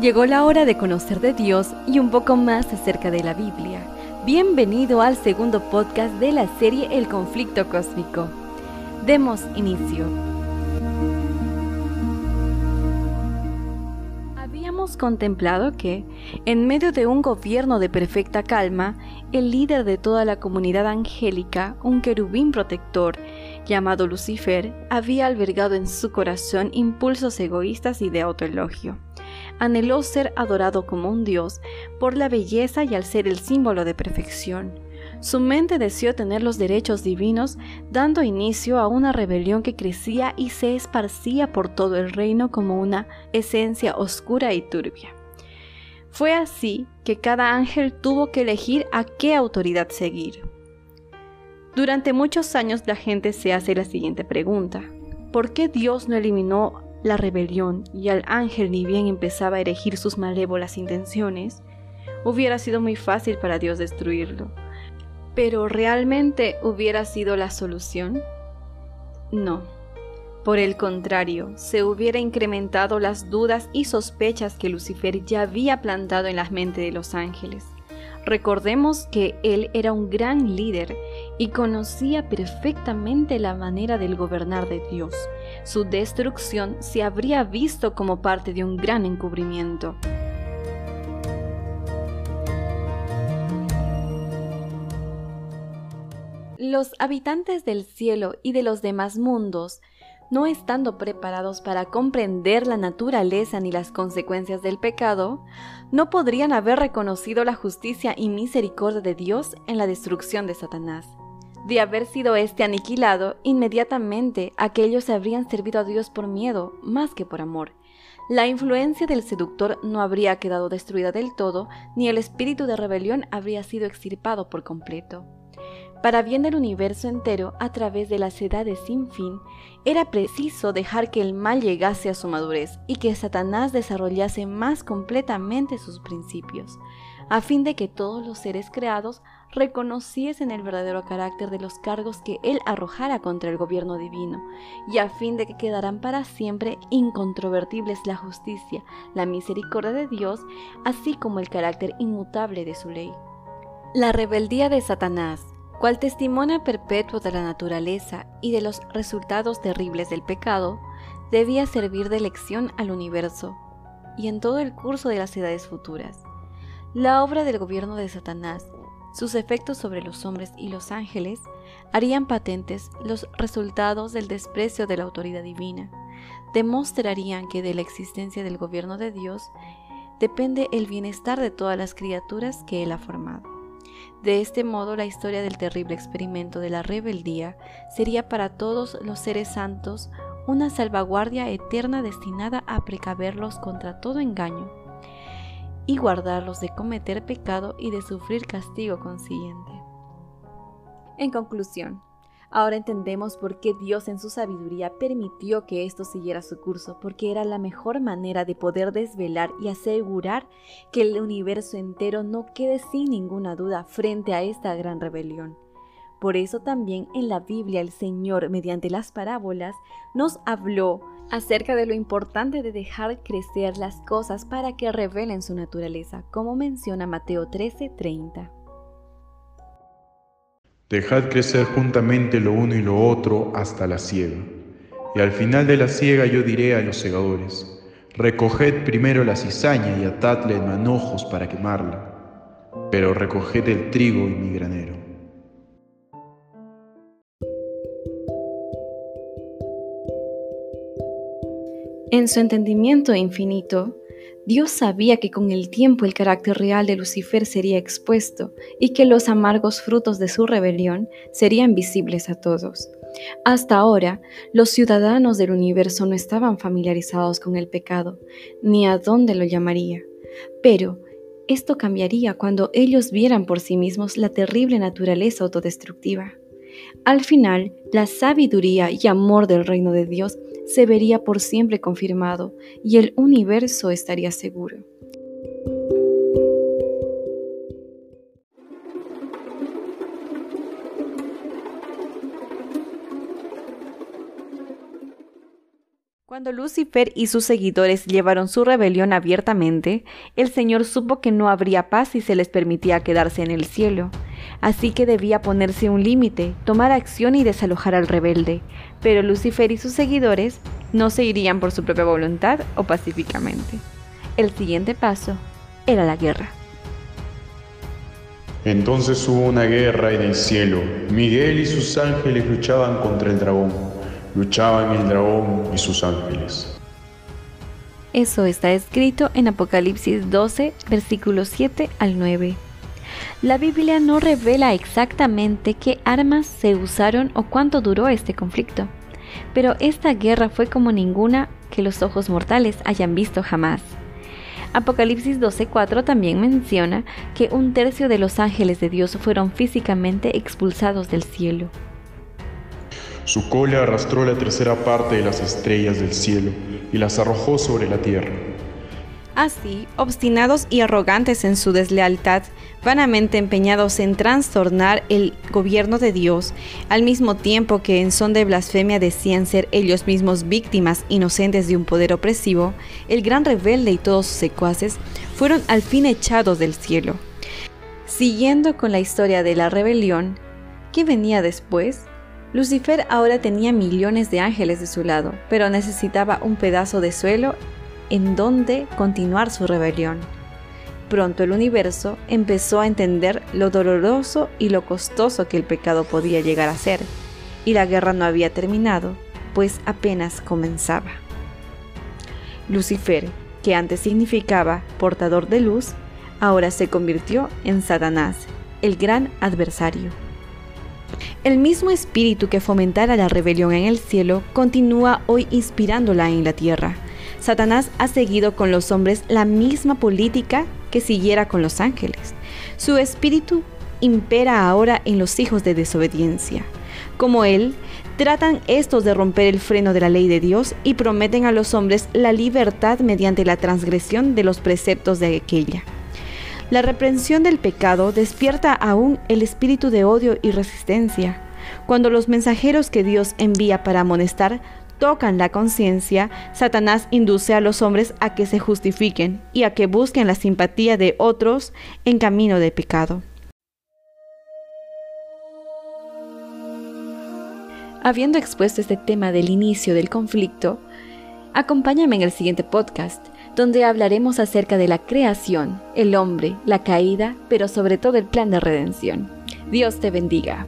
Llegó la hora de conocer de Dios y un poco más acerca de la Biblia. Bienvenido al segundo podcast de la serie El conflicto cósmico. Demos inicio. Habíamos contemplado que, en medio de un gobierno de perfecta calma, el líder de toda la comunidad angélica, un querubín protector, llamado Lucifer, había albergado en su corazón impulsos egoístas y de autoelogio anheló ser adorado como un dios por la belleza y al ser el símbolo de perfección. Su mente deseó tener los derechos divinos, dando inicio a una rebelión que crecía y se esparcía por todo el reino como una esencia oscura y turbia. Fue así que cada ángel tuvo que elegir a qué autoridad seguir. Durante muchos años la gente se hace la siguiente pregunta. ¿Por qué Dios no eliminó la rebelión y al ángel ni bien empezaba a erigir sus malévolas intenciones, hubiera sido muy fácil para Dios destruirlo. Pero ¿realmente hubiera sido la solución? No. Por el contrario, se hubiera incrementado las dudas y sospechas que Lucifer ya había plantado en la mente de los ángeles. Recordemos que él era un gran líder y conocía perfectamente la manera del gobernar de Dios. Su destrucción se habría visto como parte de un gran encubrimiento. Los habitantes del cielo y de los demás mundos no estando preparados para comprender la naturaleza ni las consecuencias del pecado, no podrían haber reconocido la justicia y misericordia de Dios en la destrucción de Satanás. De haber sido éste aniquilado, inmediatamente aquellos habrían servido a Dios por miedo más que por amor. La influencia del seductor no habría quedado destruida del todo, ni el espíritu de rebelión habría sido extirpado por completo. Para bien del universo entero a través de las edades sin fin, era preciso dejar que el mal llegase a su madurez y que Satanás desarrollase más completamente sus principios, a fin de que todos los seres creados reconociesen el verdadero carácter de los cargos que él arrojara contra el gobierno divino, y a fin de que quedaran para siempre incontrovertibles la justicia, la misericordia de Dios, así como el carácter inmutable de su ley. La rebeldía de Satanás cual testimonio perpetuo de la naturaleza y de los resultados terribles del pecado, debía servir de lección al universo y en todo el curso de las edades futuras. La obra del gobierno de Satanás, sus efectos sobre los hombres y los ángeles, harían patentes los resultados del desprecio de la autoridad divina, demostrarían que de la existencia del gobierno de Dios depende el bienestar de todas las criaturas que Él ha formado. De este modo, la historia del terrible experimento de la rebeldía sería para todos los seres santos una salvaguardia eterna destinada a precaverlos contra todo engaño y guardarlos de cometer pecado y de sufrir castigo consiguiente. En conclusión, Ahora entendemos por qué Dios en su sabiduría permitió que esto siguiera su curso, porque era la mejor manera de poder desvelar y asegurar que el universo entero no quede sin ninguna duda frente a esta gran rebelión. Por eso también en la Biblia el Señor, mediante las parábolas, nos habló acerca de lo importante de dejar crecer las cosas para que revelen su naturaleza, como menciona Mateo 13:30. Dejad crecer juntamente lo uno y lo otro hasta la siega. Y al final de la siega yo diré a los segadores, recoged primero la cizaña y atadle en manojos para quemarla, pero recoged el trigo y mi granero. En su entendimiento infinito, Dios sabía que con el tiempo el carácter real de Lucifer sería expuesto y que los amargos frutos de su rebelión serían visibles a todos. Hasta ahora, los ciudadanos del universo no estaban familiarizados con el pecado, ni a dónde lo llamaría. Pero esto cambiaría cuando ellos vieran por sí mismos la terrible naturaleza autodestructiva. Al final, la sabiduría y amor del reino de Dios se vería por siempre confirmado y el universo estaría seguro. Cuando Lucifer y sus seguidores llevaron su rebelión abiertamente, el Señor supo que no habría paz si se les permitía quedarse en el cielo. Así que debía ponerse un límite, tomar acción y desalojar al rebelde. Pero Lucifer y sus seguidores no se irían por su propia voluntad o pacíficamente. El siguiente paso era la guerra. Entonces hubo una guerra en el cielo. Miguel y sus ángeles luchaban contra el dragón luchaban el dragón y sus ángeles. Eso está escrito en Apocalipsis 12, versículos 7 al 9. La Biblia no revela exactamente qué armas se usaron o cuánto duró este conflicto, pero esta guerra fue como ninguna que los ojos mortales hayan visto jamás. Apocalipsis 12:4 también menciona que un tercio de los ángeles de Dios fueron físicamente expulsados del cielo. Su cola arrastró la tercera parte de las estrellas del cielo y las arrojó sobre la tierra. Así, obstinados y arrogantes en su deslealtad, vanamente empeñados en trastornar el gobierno de Dios, al mismo tiempo que en son de blasfemia decían ser ellos mismos víctimas inocentes de un poder opresivo, el gran rebelde y todos sus secuaces fueron al fin echados del cielo. Siguiendo con la historia de la rebelión, ¿qué venía después? Lucifer ahora tenía millones de ángeles de su lado, pero necesitaba un pedazo de suelo en donde continuar su rebelión. Pronto el universo empezó a entender lo doloroso y lo costoso que el pecado podía llegar a ser, y la guerra no había terminado, pues apenas comenzaba. Lucifer, que antes significaba portador de luz, ahora se convirtió en Satanás, el gran adversario. El mismo espíritu que fomentara la rebelión en el cielo continúa hoy inspirándola en la tierra. Satanás ha seguido con los hombres la misma política que siguiera con los ángeles. Su espíritu impera ahora en los hijos de desobediencia. Como él, tratan estos de romper el freno de la ley de Dios y prometen a los hombres la libertad mediante la transgresión de los preceptos de aquella. La reprensión del pecado despierta aún el espíritu de odio y resistencia. Cuando los mensajeros que Dios envía para amonestar tocan la conciencia, Satanás induce a los hombres a que se justifiquen y a que busquen la simpatía de otros en camino de pecado. Habiendo expuesto este tema del inicio del conflicto, acompáñame en el siguiente podcast donde hablaremos acerca de la creación, el hombre, la caída, pero sobre todo el plan de redención. Dios te bendiga.